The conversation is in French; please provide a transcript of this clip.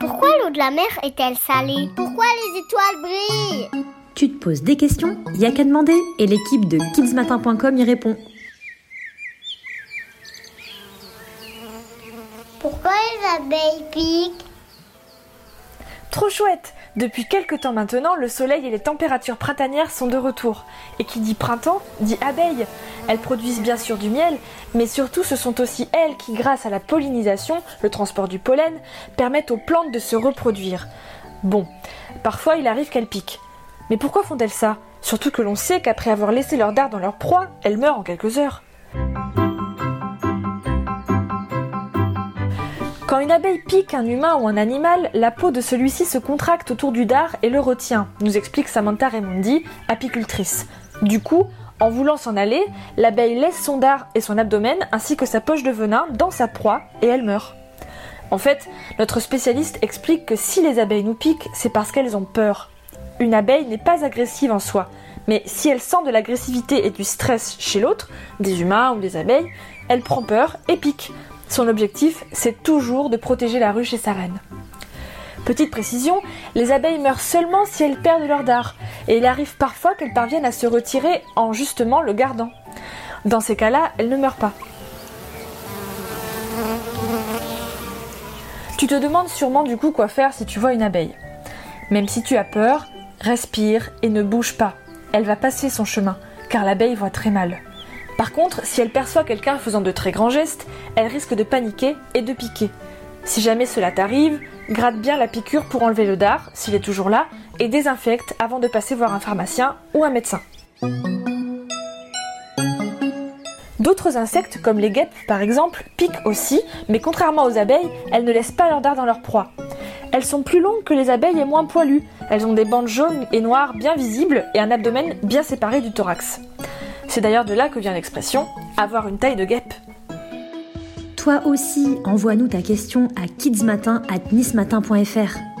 Pourquoi l'eau de la mer est-elle salée Pourquoi les étoiles brillent Tu te poses des questions Y a qu'à demander et l'équipe de kidsmatin.com y répond. Pourquoi les abeilles piquent Trop chouette Depuis quelques temps maintenant, le soleil et les températures printanières sont de retour. Et qui dit printemps, dit abeilles. Elles produisent bien sûr du miel, mais surtout ce sont aussi elles qui, grâce à la pollinisation, le transport du pollen, permettent aux plantes de se reproduire. Bon, parfois il arrive qu'elles piquent. Mais pourquoi font-elles ça? Surtout que l'on sait qu'après avoir laissé leur dard dans leur proie, elles meurent en quelques heures. Quand une abeille pique un humain ou un animal, la peau de celui-ci se contracte autour du dard et le retient, nous explique Samantha Raimondi, apicultrice. Du coup, en voulant s'en aller, l'abeille laisse son dard et son abdomen ainsi que sa poche de venin dans sa proie et elle meurt. En fait, notre spécialiste explique que si les abeilles nous piquent, c'est parce qu'elles ont peur. Une abeille n'est pas agressive en soi, mais si elle sent de l'agressivité et du stress chez l'autre, des humains ou des abeilles, elle prend peur et pique. Son objectif, c'est toujours de protéger la ruche et sa reine. Petite précision, les abeilles meurent seulement si elles perdent leur dard, et il arrive parfois qu'elles parviennent à se retirer en justement le gardant. Dans ces cas-là, elles ne meurent pas. Tu te demandes sûrement du coup quoi faire si tu vois une abeille. Même si tu as peur, respire et ne bouge pas. Elle va passer son chemin, car l'abeille voit très mal. Par contre, si elle perçoit quelqu'un faisant de très grands gestes, elle risque de paniquer et de piquer. Si jamais cela t'arrive, gratte bien la piqûre pour enlever le dard, s'il est toujours là, et désinfecte avant de passer voir un pharmacien ou un médecin. D'autres insectes, comme les guêpes par exemple, piquent aussi, mais contrairement aux abeilles, elles ne laissent pas leur dard dans leur proie. Elles sont plus longues que les abeilles et moins poilues. Elles ont des bandes jaunes et noires bien visibles et un abdomen bien séparé du thorax. C'est d'ailleurs de là que vient l'expression avoir une taille de guêpe. Toi aussi, envoie-nous ta question à kidsmatin@nismatin.fr.